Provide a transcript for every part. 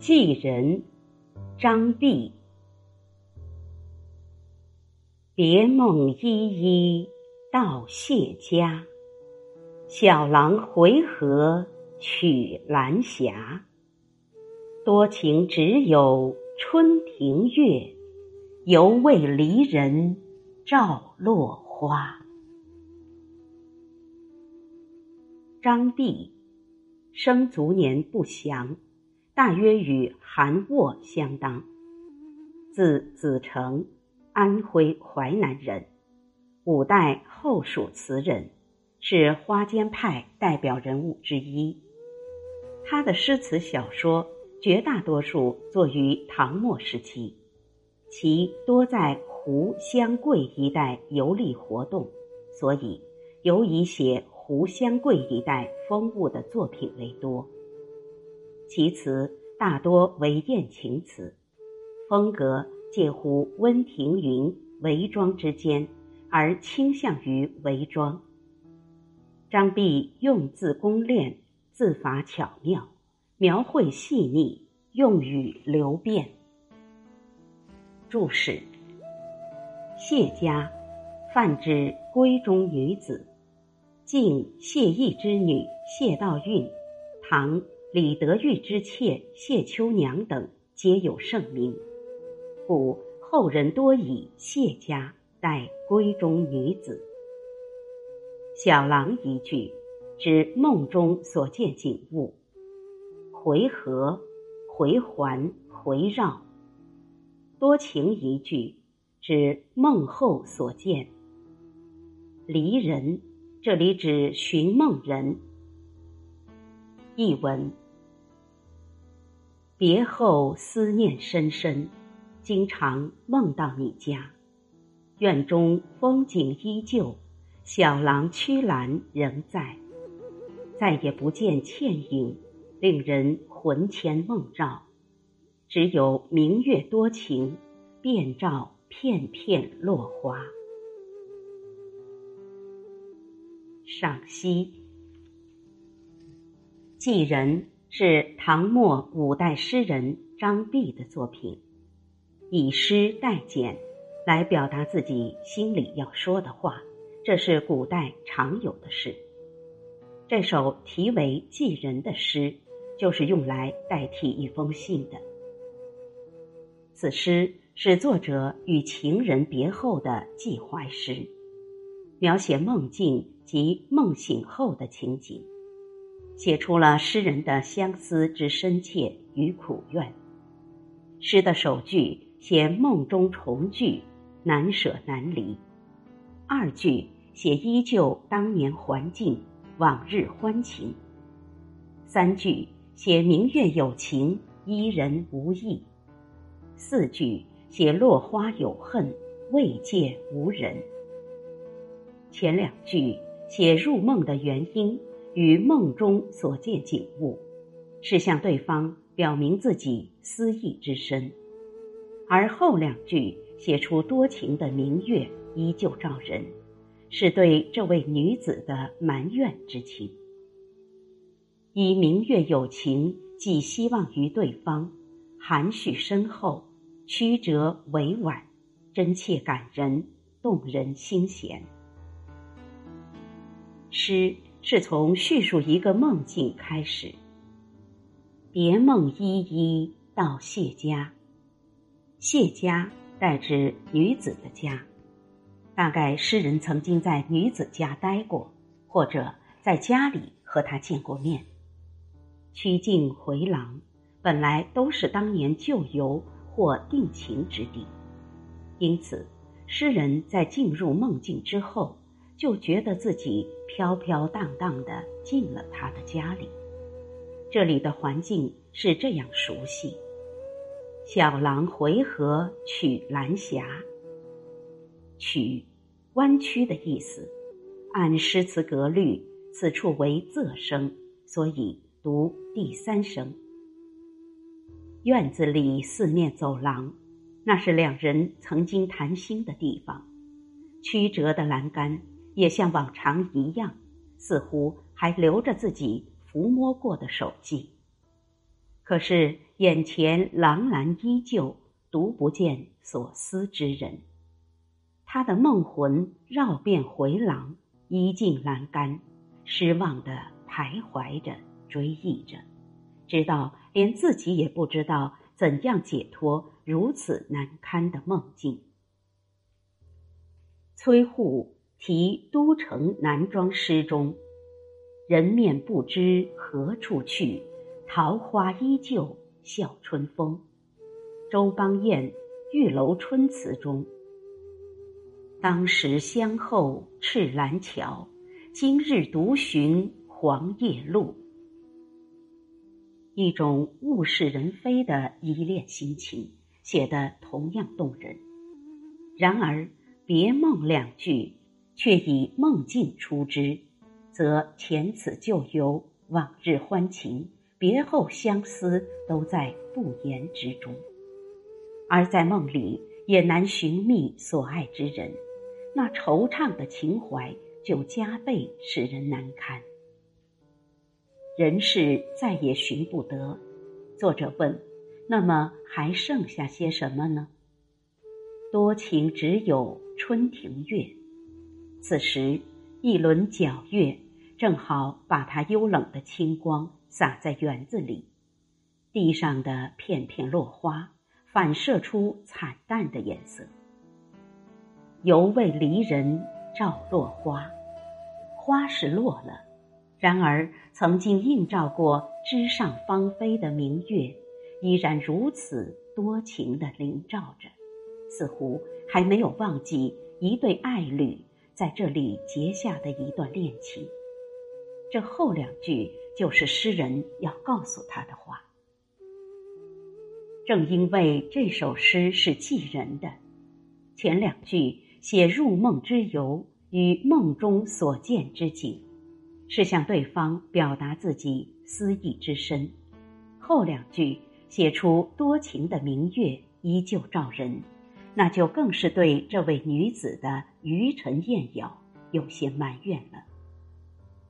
寄人，张弼。别梦依依到谢家，小郎回河取兰霞。多情只有春庭月，犹为离人照落花。张弼，生卒年不详，大约与韩沃相当。字子成，安徽淮南人，五代后蜀词人，是花间派代表人物之一。他的诗词小说绝大多数作于唐末时期，其多在湖湘桂一带游历活动，所以尤以写。湖湘桂一带风物的作品为多，其词大多为艳情词，风格介乎温庭筠韦庄之间，而倾向于韦庄。张弼用字工练，字法巧妙，描绘细腻，用语流变。注释：谢家，泛指闺中女子。晋谢意之女谢道韫，唐李德裕之妾谢秋娘等皆有盛名，故后人多以谢家代闺中女子。小郎一句，指梦中所见景物；回合、回环、回绕。多情一句，指梦后所见。离人。这里指寻梦人。译文：别后思念深深，经常梦到你家，院中风景依旧，小廊曲栏仍在，再也不见倩影，令人魂牵梦绕，只有明月多情，遍照片片落花。赏析：《寄人》是唐末五代诗人张弼的作品，以诗代简，来表达自己心里要说的话，这是古代常有的事。这首题为《寄人》的诗，就是用来代替一封信的。此诗是作者与情人别后的寄怀诗，描写梦境。及梦醒后的情景，写出了诗人的相思之深切与苦怨。诗的首句写梦中重聚，难舍难离；二句写依旧当年环境，往日欢情；三句写明月有情，伊人无意；四句写落花有恨，未见无人。前两句。写入梦的原因与梦中所见景物，是向对方表明自己思意之深；而后两句写出多情的明月依旧照人，是对这位女子的埋怨之情。以明月有情寄希望于对方，含蓄深厚，曲折委婉，真切感人，动人心弦。诗是从叙述一个梦境开始。别梦依依到谢家，谢家代指女子的家，大概诗人曾经在女子家待过，或者在家里和她见过面。曲径回廊，本来都是当年旧游或定情之地，因此诗人在进入梦境之后。就觉得自己飘飘荡荡的进了他的家里，这里的环境是这样熟悉。小狼回河取兰霞，取弯曲的意思，按诗词格律，此处为仄声，所以读第三声。院子里四面走廊，那是两人曾经谈心的地方，曲折的栏杆。也像往常一样，似乎还留着自己抚摸过的手迹。可是眼前狼兰依旧，独不见所思之人。他的梦魂绕遍回廊，依进栏杆，失望的徘徊着，追忆着，直到连自己也不知道怎样解脱如此难堪的梦境。崔护题《都城南庄》诗中：“人面不知何处去，桃花依旧笑春风。”周邦彦《玉楼春》词中。当时相候赤兰桥，今日独寻黄叶路。一种物是人非的依恋心情，写得同样动人。然而“别梦”两句却以梦境出之，则前此旧游、往日欢情、别后相思，都在不言之中。而在梦里，也难寻觅所爱之人。那惆怅的情怀就加倍使人难堪。人世再也寻不得，作者问：那么还剩下些什么呢？多情只有春庭月。此时一轮皎月正好把它幽冷的清光洒在园子里，地上的片片落花反射出惨淡的颜色。犹为离人照落花，花是落了，然而曾经映照过枝上芳菲的明月，依然如此多情地笼罩着，似乎还没有忘记一对爱侣在这里结下的一段恋情。这后两句就是诗人要告诉他的话。正因为这首诗是寄人的，前两句。写入梦之游与梦中所见之景，是向对方表达自己思意之深；后两句写出多情的明月依旧照人，那就更是对这位女子的愚沉艳咬有些埋怨了。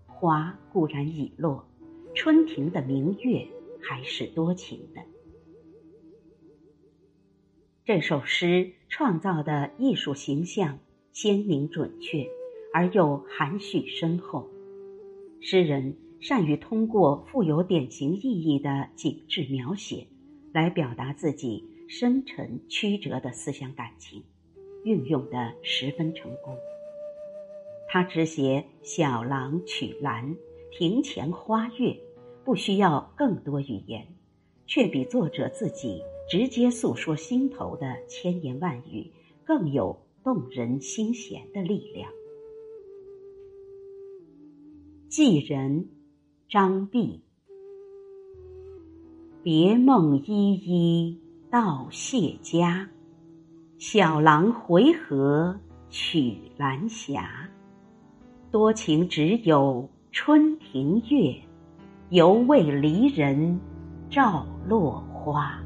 花固然已落，春庭的明月还是多情的。这首诗创造的艺术形象鲜明准确，而又含蓄深厚。诗人善于通过富有典型意义的景致描写，来表达自己深沉曲折的思想感情，运用的十分成功。他只写小廊曲兰，庭前花月，不需要更多语言，却比作者自己。直接诉说心头的千言万语，更有动人心弦的力量。寄人，张碧。别梦依依到谢家，小郎回合曲兰霞。多情只有春庭月，犹为离人照落花。